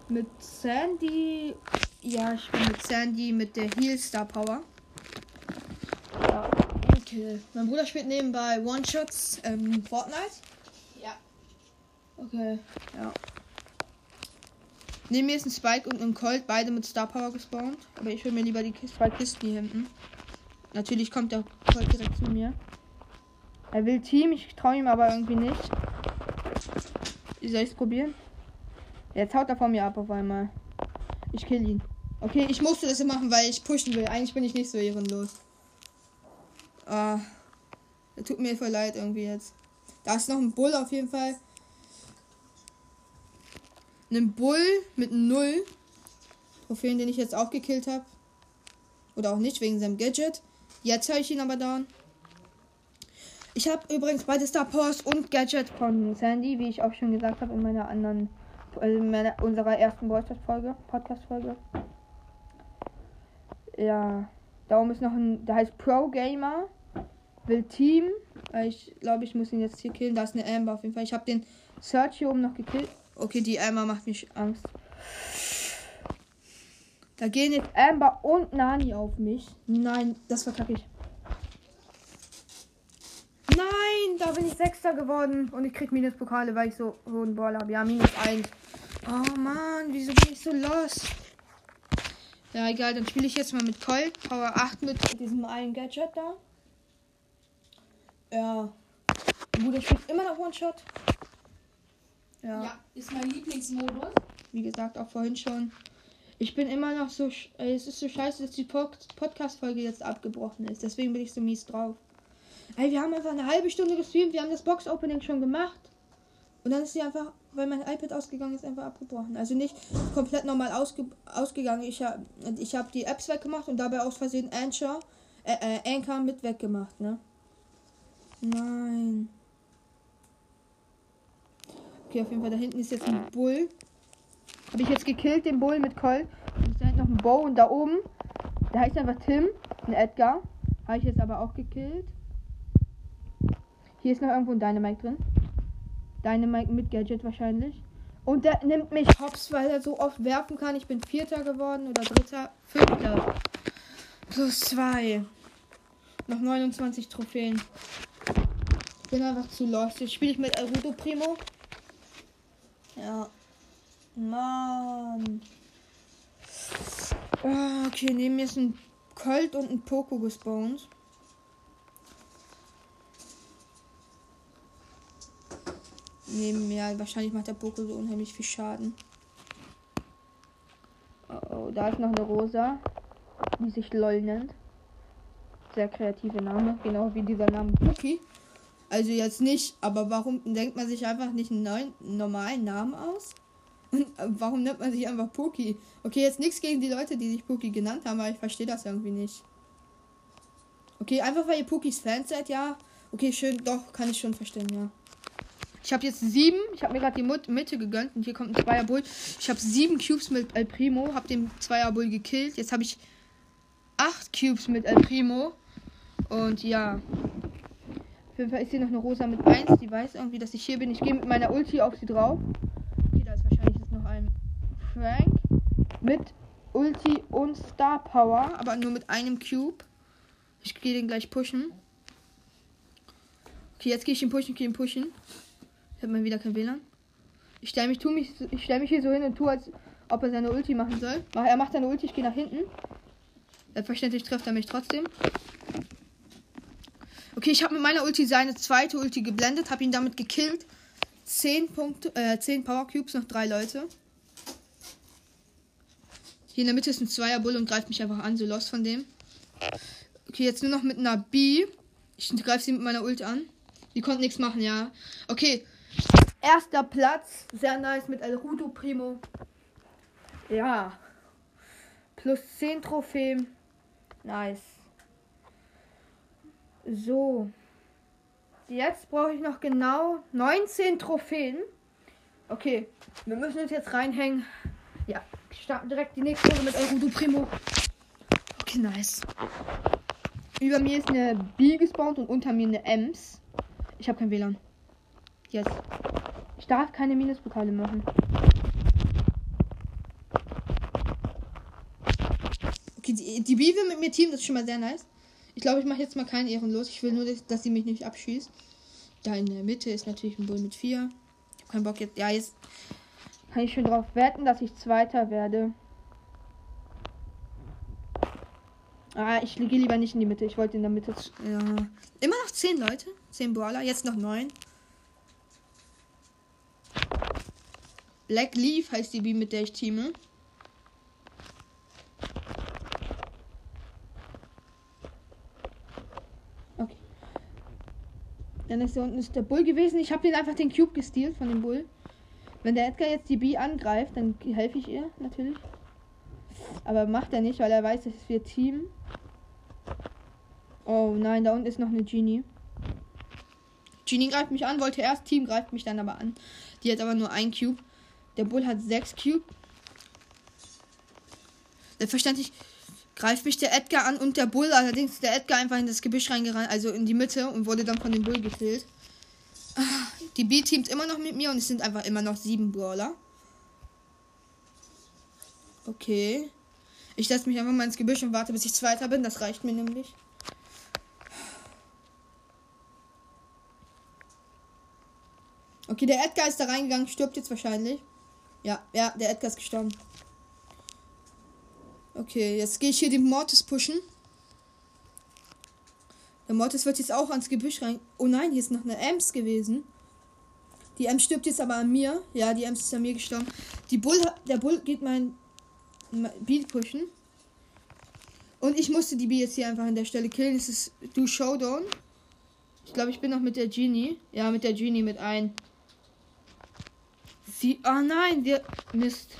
mit Sandy. Ja, ich spiele mit Sandy mit der Heal Star Power. Ja, okay. Mein Bruder spielt nebenbei One-Shots ähm, Fortnite. Ja. Okay, ja. Neben mir ist ein Spike und ein Colt, beide mit Star Power gespawnt. Aber ich will mir lieber die zwei Kisten hier hinten. Natürlich kommt der Colt direkt zu mir. Er will Team, ich traue ihm aber irgendwie nicht. Soll ich es probieren? Jetzt haut er vor mir ab auf einmal. Ich kill ihn. Okay, ich musste das machen, weil ich pushen will. Eigentlich bin ich nicht so ehrenlos. Ah. Tut mir voll leid irgendwie jetzt. Da ist noch ein Bull auf jeden Fall. Ein Bull mit null Trophäen, den ich jetzt auch gekillt habe. Oder auch nicht, wegen seinem Gadget. Jetzt höre ich ihn aber down. Ich habe übrigens beide Star Powers und Gadget von Sandy, wie ich auch schon gesagt habe in meiner anderen, also in meiner, unserer ersten Podcast-Folge. Podcast-Folge. Ja, da oben ist noch ein, der heißt Pro Gamer. Will Team. Äh, Ich glaube, ich muss ihn jetzt hier killen. Da ist eine Amber auf jeden Fall. Ich habe den Search hier oben noch gekillt. Okay, die Amber macht mich Angst. Da gehen jetzt Amber und Nani auf mich. Nein, das verkacke ich. Nein, da bin ich Sechster geworden. Und ich krieg Minuspokale, weil ich so hohen Ball habe. Ja, minus 1. Oh Mann, wieso bin ich so los? Ja, egal, dann spiele ich jetzt mal mit Colt. Power 8 mit diesem einen Gadget da. Ja. Gut, ich spielt immer noch One-Shot. Ja. Ja, ist mein Lieblingsmodus. Wie gesagt, auch vorhin schon. Ich bin immer noch so. sch- Ey, es ist so scheiße, dass die Pod- Podcast-Folge jetzt abgebrochen ist. Deswegen bin ich so mies drauf. Ey, wir haben einfach eine halbe Stunde gestreamt. Wir haben das Box-Opening schon gemacht. Und dann ist sie einfach, weil mein iPad ausgegangen ist, einfach abgebrochen. Also nicht komplett normal ausge ausgegangen. Ich habe ich hab die Apps weggemacht und dabei aus Versehen Anchor, äh, äh, Anchor mit weggemacht, ne? Nein. Okay, auf jeden Fall, da hinten ist jetzt ein Bull. Habe ich jetzt gekillt, den Bull mit Colt. Und da hinten noch ein Bow und da oben, da heißt einfach Tim, ein Edgar. Habe ich jetzt aber auch gekillt. Hier ist noch irgendwo ein Dynamite drin. Dynamite mit Gadget wahrscheinlich. Und der nimmt mich hops, weil er so oft werfen kann. Ich bin Vierter geworden oder Dritter. Fünfter. Plus zwei. Noch 29 Trophäen. Ich bin einfach zu lost. Jetzt spiele ich mit Arudo Primo. Ja. Mann. Oh, okay, neben mir ist ein Colt und ein Poco gespawnt. Neben mir, wahrscheinlich macht der Poco so unheimlich viel Schaden. Oh, oh, da ist noch eine Rosa, die sich LOL nennt. Sehr kreative Name, genau wie dieser Name Cookie. Also jetzt nicht, aber warum denkt man sich einfach nicht einen neuen, normalen Namen aus? Und *laughs* warum nennt man sich einfach Poki? Okay, jetzt nichts gegen die Leute, die sich Poki genannt haben, aber ich verstehe das irgendwie nicht. Okay, einfach weil ihr Pokis Fans seid, ja. Okay, schön, doch, kann ich schon verstehen, ja. Ich habe jetzt sieben. Ich habe mir gerade die Mitte gegönnt und hier kommt ein Zweier Bull. Ich habe sieben Cubes mit El Primo, habe den Zweier Bull gekillt. Jetzt habe ich acht Cubes mit El Primo. Und ja. Auf jeden Fall ist hier noch eine Rosa mit 1. Die weiß irgendwie, dass ich hier bin. Ich gehe mit meiner Ulti auf sie drauf. Okay, da ist wahrscheinlich jetzt noch ein Frank mit Ulti und Star Power, aber nur mit einem Cube. Ich gehe den gleich pushen. Okay, jetzt gehe ich ihn pushen, gehe ihn pushen. Ich habe mal wieder kein WLAN. Ich stelle mich, mich, ich stell mich hier so hin und tue, als ob er seine Ulti machen soll. Er macht seine Ulti, ich gehe nach hinten. Selbstverständlich trifft er mich trotzdem. Okay, ich habe mit meiner Ulti seine zweite Ulti geblendet, habe ihn damit gekillt. 10 Punkte, äh, 10 Power Cubes, noch drei Leute. Hier in der Mitte ist ein Zweier Bull und greift mich einfach an, so los von dem. Okay, jetzt nur noch mit einer B. Ich greife sie mit meiner Ult an. Die konnte nichts machen, ja. Okay. Erster Platz. Sehr nice mit El Rudo Primo. Ja. Plus 10 Trophäen. Nice. So. Jetzt brauche ich noch genau 19 Trophäen. Okay. Wir müssen uns jetzt reinhängen. Ja. Starten direkt die nächste Runde mit El Rudo Primo. Okay, nice. Über mir ist eine B gespawnt und unter mir eine Ems. Ich habe kein WLAN. Jetzt. Ich darf keine Minuspokale machen. Okay, die, die B will mit mir Team, das ist schon mal sehr nice. Ich glaube, ich mache jetzt mal keinen Ehrenlos. Ich will nur, dass sie mich nicht abschießt. Da in der Mitte ist natürlich ein Bull mit 4. Ich habe keinen Bock jetzt. Ja, jetzt kann ich schon drauf wetten, dass ich Zweiter werde. Ah, ich gehe lieber nicht in die Mitte. Ich wollte in der Mitte. Ja. Immer noch 10 Leute. 10 Brawler. Jetzt noch 9. Black Leaf heißt die B, mit der ich teame. Okay. Dann ist hier unten ist der Bull gewesen. Ich habe den einfach den Cube gestealt von dem Bull. Wenn der Edgar jetzt die B angreift, dann helfe ich ihr natürlich. Aber macht er nicht, weil er weiß, dass wir Team. Oh nein, da unten ist noch eine Genie. Genie greift mich an, wollte erst Team, greift mich dann aber an. Die hat aber nur ein Cube. Der Bull hat sechs Cube. Selbstverständlich greift mich der Edgar an und der Bull. Allerdings ist der Edgar einfach in das Gebüsch reingerannt, also in die Mitte und wurde dann von dem Bull gekillt. Die B teamt immer noch mit mir und es sind einfach immer noch sieben Brawler. Okay. Ich setze mich einfach mal ins Gebüsch und warte, bis ich Zweiter bin. Das reicht mir nämlich. Okay, der Edgar ist da reingegangen, stirbt jetzt wahrscheinlich. Ja, ja, der Edgar ist gestorben. Okay, jetzt gehe ich hier den Mortis pushen. Der Mortis wird jetzt auch ans Gebüsch rein. Oh nein, hier ist noch eine Ems gewesen. Die Ems stirbt jetzt aber an mir. Ja, die Ems ist an mir gestorben. Die Bull, der Bull geht mein Beat pushen. Und ich musste die B jetzt hier einfach an der Stelle killen. Es ist Du Showdown. Ich glaube, ich bin noch mit der Genie. Ja, mit der Genie mit ein. Sie. Oh nein, wir. Mist.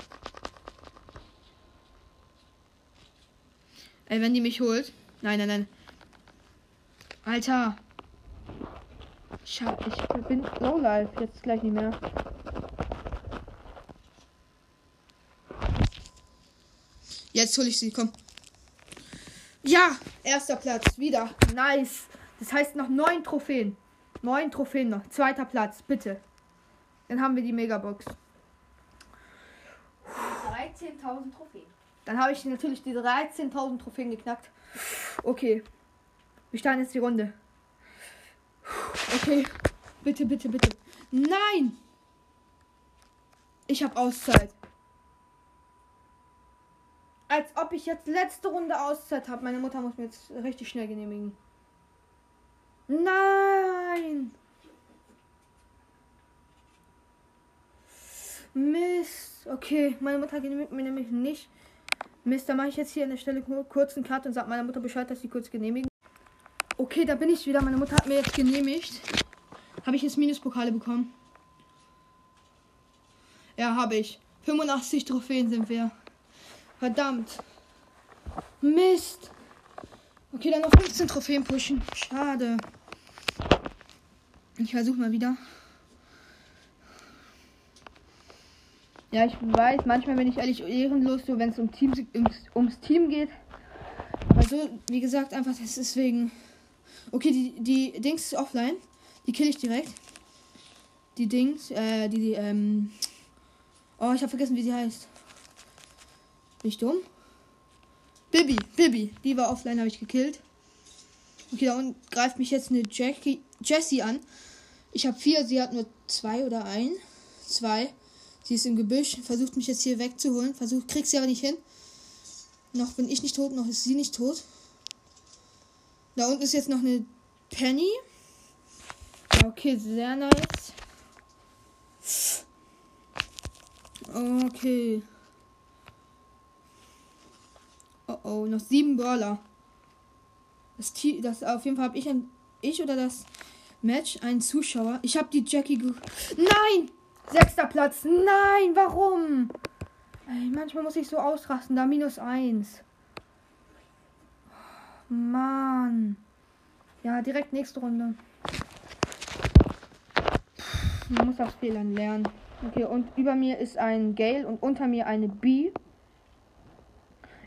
Ey, wenn die mich holt. Nein, nein, nein. Alter. Schade, ich bin Lowlife. Jetzt gleich nicht mehr. Jetzt hole ich sie, komm. Ja, erster Platz, wieder. Nice. Das heißt noch neun Trophäen. Neun Trophäen noch. Zweiter Platz, bitte. Dann haben wir die Megabox. 13.000 Trophäen. Dann habe ich natürlich die 13.000 Trophäen geknackt. Okay. Wir starten jetzt die Runde. Okay. Bitte, bitte, bitte. Nein! Ich habe Auszeit. Als ob ich jetzt letzte Runde Auszeit habe. Meine Mutter muss mir jetzt richtig schnell genehmigen. Nein! Mist. Okay, meine Mutter genehmigt mir nämlich nicht. Mist, da mache ich jetzt hier an der Stelle kurz einen Cut und sage meiner Mutter Bescheid, dass sie kurz genehmigen. Okay, da bin ich wieder. Meine Mutter hat mir jetzt genehmigt. Habe ich jetzt Minuspokale bekommen? Ja, habe ich. 85 Trophäen sind wir. Verdammt. Mist. Okay, dann noch 15 Trophäen pushen. Schade. Ich versuche mal wieder. Ja, ich weiß, manchmal bin ich ehrlich ehrenlos, so wenn es um Team, ums, ums Team geht. Aber so, wie gesagt, einfach das ist wegen. Okay, die, die Dings ist offline. Die kill ich direkt. Die Dings, äh, die, die, ähm. Oh, ich habe vergessen, wie sie heißt. Bin ich dumm? Bibi, Bibi. Die war offline, habe ich gekillt. Okay, da unten greift mich jetzt eine Jackie, Jessie an. Ich habe vier, sie hat nur zwei oder ein. Zwei. Sie ist im Gebüsch, versucht mich jetzt hier wegzuholen. Versucht, kriegt sie aber nicht hin. Noch bin ich nicht tot, noch ist sie nicht tot. Da unten ist jetzt noch eine Penny. Okay, sehr nice. Okay. Oh oh, noch sieben Brawler. Das, das auf jeden Fall habe ich ein. Ich oder das Match einen Zuschauer. Ich habe die Jackie. Nein! Sechster Platz. Nein, warum? Ey, manchmal muss ich so ausrasten. Da minus eins. Mann. Ja, direkt nächste Runde. Man muss aus Fehlern lernen. Okay, und über mir ist ein Gale und unter mir eine B.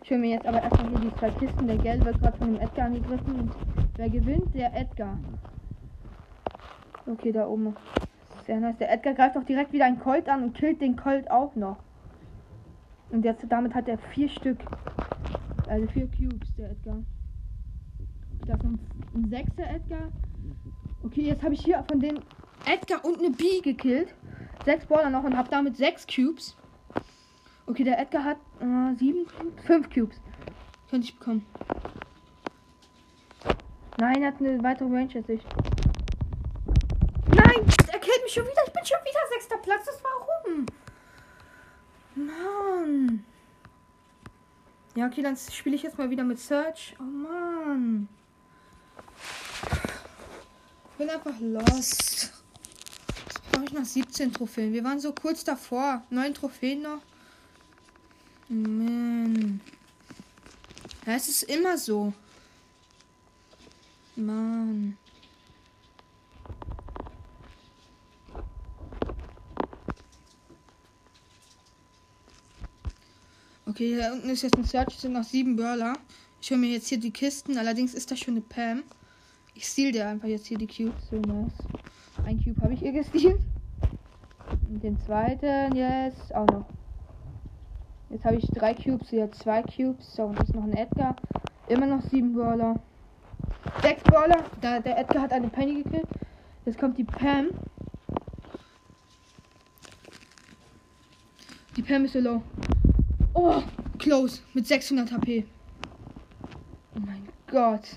Ich höre mir jetzt aber erstmal hier die zwei Kisten. Der Gale wird gerade von dem Edgar angegriffen. Und wer gewinnt? Der Edgar. Okay, da oben. Sehr nice. Der Edgar greift auch direkt wieder einen Colt an und killt den Colt auch noch. Und jetzt damit hat er vier Stück. Also vier Cubes, der Edgar. Da ist ein sechster Edgar. Okay, jetzt habe ich hier von dem Edgar und eine B gekillt. Sechs Baller noch und habe damit sechs Cubes. Okay, der Edgar hat äh, sieben, fünf Cubes. Könnte ich bekommen. Nein, er hat eine weitere Range als ich. Mich schon wieder. Ich bin schon wieder sechster Platz. Das warum? Mann. Ja, okay, dann spiele ich jetzt mal wieder mit Search. Oh Mann. Ich bin einfach lost. Jetzt brauche ich noch 17 Trophäen. Wir waren so kurz davor. 9 Trophäen noch. Mann. Ja, es ist immer so. Mann. Okay, da unten ist jetzt ein Search, es sind noch sieben Brawler. Ich hole mir jetzt hier die Kisten, allerdings ist da schon eine Pam. Ich steal dir einfach jetzt hier die Cubes. So nice. Ein Cube habe ich ihr gestealt. Und den zweiten jetzt auch noch. Jetzt habe ich drei Cubes, hier zwei Cubes. So, und ist noch ein Edgar. Immer noch sieben Brawler. Sechs Brawler. Da, der Edgar hat eine Penny gekillt. Jetzt kommt die Pam. Die Pam ist so low. Oh, close. Mit 600 HP. Oh mein Gott.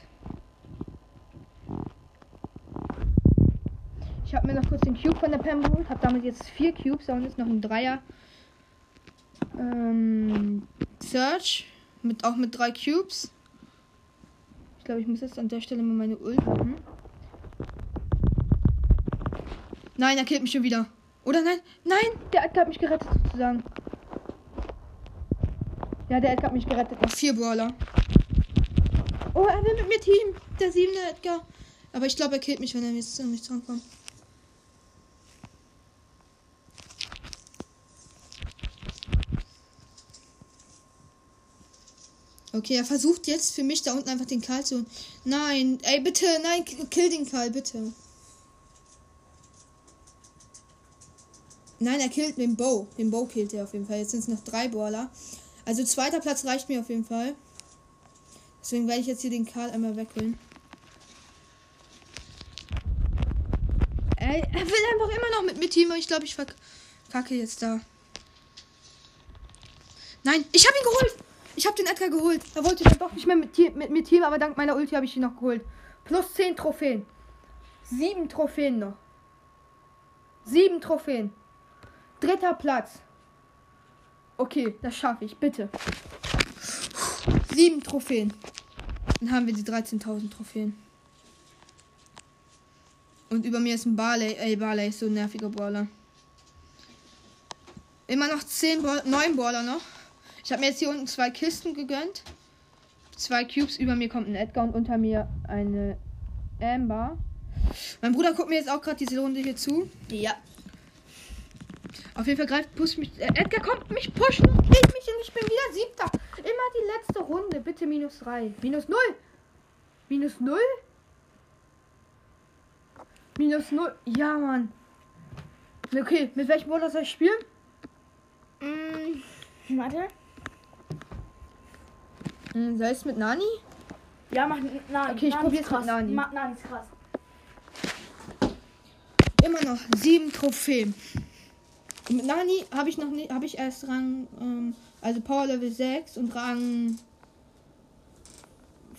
Ich habe mir noch kurz den Cube von der Pam geholt. Habe damit jetzt vier Cubes. Da ist noch ein Dreier. Ähm, Search. Mit, auch mit drei Cubes. Ich glaube, ich muss jetzt an der Stelle mal meine Ult haben. Nein, er killt mich schon wieder. Oder nein? Nein! Der Edgar hat mich gerettet, sozusagen. Ja, der Edgar hat mich gerettet. Noch vier Brawler. Oh, er will mit mir Team. Der siebte Edgar. Aber ich glaube, er killt mich, wenn er jetzt an mich drankommt. Okay, er versucht jetzt für mich da unten einfach den Karl zu. Nein, ey, bitte, nein, kill den Karl, bitte. Nein, er killt den Bow. Den Bow killt er auf jeden Fall. Jetzt sind es noch drei Brawler. Also zweiter Platz reicht mir auf jeden Fall. Deswegen werde ich jetzt hier den Karl einmal wechseln. Ey, er will einfach immer noch mit mir Team. Ich glaube, ich verkacke jetzt da. Nein, ich habe ihn geholt. Ich habe den Edgar geholt. Er wollte dann doch nicht mehr mit, mit mir Team, aber dank meiner Ulti habe ich ihn noch geholt. Plus 10 Trophäen. Sieben Trophäen noch. Sieben Trophäen. Dritter Platz. Okay, das schaffe ich, bitte. Sieben Trophäen. Dann haben wir die 13.000 Trophäen. Und über mir ist ein Barley. Ey, Barley ist so ein nerviger Brawler. Immer noch 10 Ball 9 Brawler noch. Ich habe mir jetzt hier unten zwei Kisten gegönnt. Zwei Cubes. Über mir kommt ein Edgar und unter mir eine Amber. Mein Bruder guckt mir jetzt auch gerade diese Runde hier zu. Ja. Auf jeden Fall greift, pusht mich. Äh, Edgar kommt mich pushen und killt mich und ich bin wieder siebter. Immer die letzte Runde. Bitte minus 3. Minus 0. Minus 0? Minus 0. Ja, Mann. Okay, mit welchem Brawler soll ich spielen? Mm, warte. Hm, soll ich es mit Nani? Ja, mach Nani. Okay, ich ist krass. mit Nani. Ma Nani ist krass. Immer noch sieben Trophäen. Mit Nani habe ich noch nicht, habe ich erst Rang, ähm, also Power Level 6 und Rang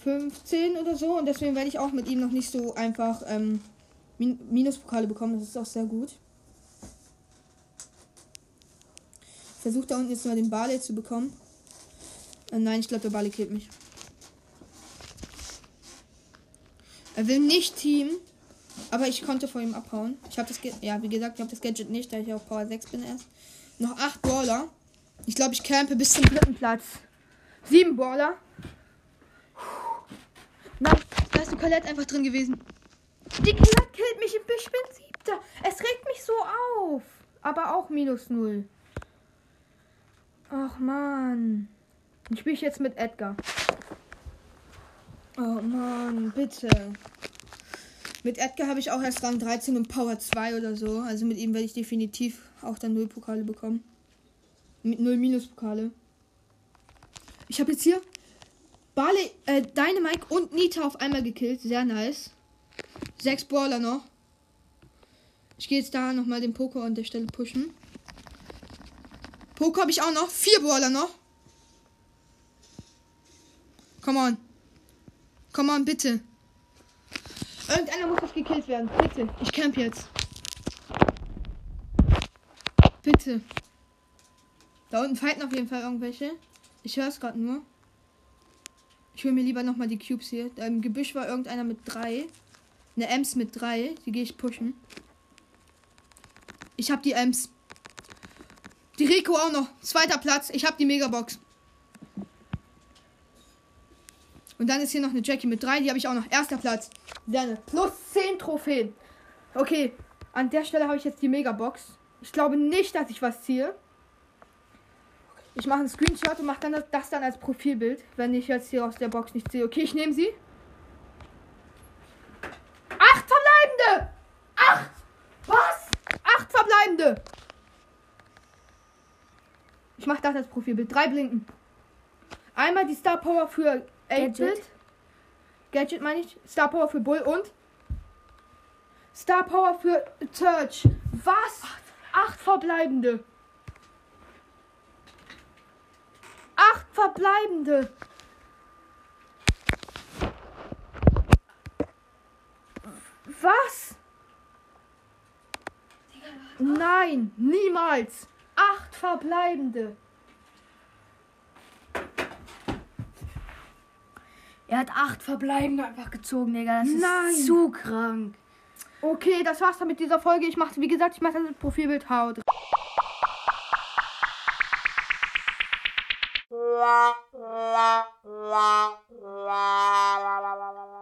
15 oder so. Und deswegen werde ich auch mit ihm noch nicht so einfach ähm, Min Minuspokale bekommen. Das ist auch sehr gut. Versucht da unten jetzt mal den Barley zu bekommen. Äh, nein, ich glaube, der Barley killt mich. Er will nicht Team. Aber ich konnte vor ihm abhauen. Ich habe das, Ge ja, wie gesagt, ich habe das Gadget nicht, da ich auf Power 6 bin erst. Noch 8 Brawler. Ich glaube, ich campe bis zum dritten Platz. 7 Brawler. Nein, da ist die Colette einfach drin gewesen. Die Colette killt mich. Ich bin siebter. Es regt mich so auf. Aber auch minus 0. Ach man. Ich spiele jetzt mit Edgar. Oh Mann, bitte. Mit Edgar habe ich auch erst Rang 13 und Power 2 oder so. Also mit ihm werde ich definitiv auch dann 0 Pokale bekommen. Mit 0 Minuspokale. Ich habe jetzt hier Barley, äh, Dynamite und Nita auf einmal gekillt. Sehr nice. Sechs Brawler noch. Ich gehe jetzt da nochmal den Poker an der Stelle pushen. Poker habe ich auch noch. Vier Brawler noch. Come on. Come on, bitte. Irgendeiner muss noch gekillt werden. Bitte. Ich camp jetzt. Bitte. Da unten fighten auf jeden Fall irgendwelche. Ich höre es gerade nur. Ich hole mir lieber nochmal die Cubes hier. Da Im Gebüsch war irgendeiner mit drei. Eine Ems mit drei. Die gehe ich pushen. Ich habe die Ems. Die Rico auch noch. Zweiter Platz. Ich habe die Megabox. Und dann ist hier noch eine Jackie mit drei. Die habe ich auch noch. Erster Platz. Gerne. Plus 10 Trophäen. Okay. An der Stelle habe ich jetzt die Megabox. Ich glaube nicht, dass ich was ziehe. Ich mache einen Screenshot und mache dann das, dann als Profilbild, wenn ich jetzt hier aus der Box nicht sehe. Okay, ich nehme sie. Acht verbleibende! Acht! Was? Acht verbleibende! Ich mache das als Profilbild. Drei blinken. Einmal die Star Power für 8-Bit. Gadget. Gadget meine ich. Star Power für Bull und Star Power für Search. Was? Acht verbleibende. Acht verbleibende. Was? Nein, niemals. Acht verbleibende. Er hat acht verbleibende einfach gezogen, Digga. Das Nein. ist zu krank. Okay, das war's dann mit dieser Folge. Ich mache, wie gesagt, ich mache das Profilbild haut. la la la la la la la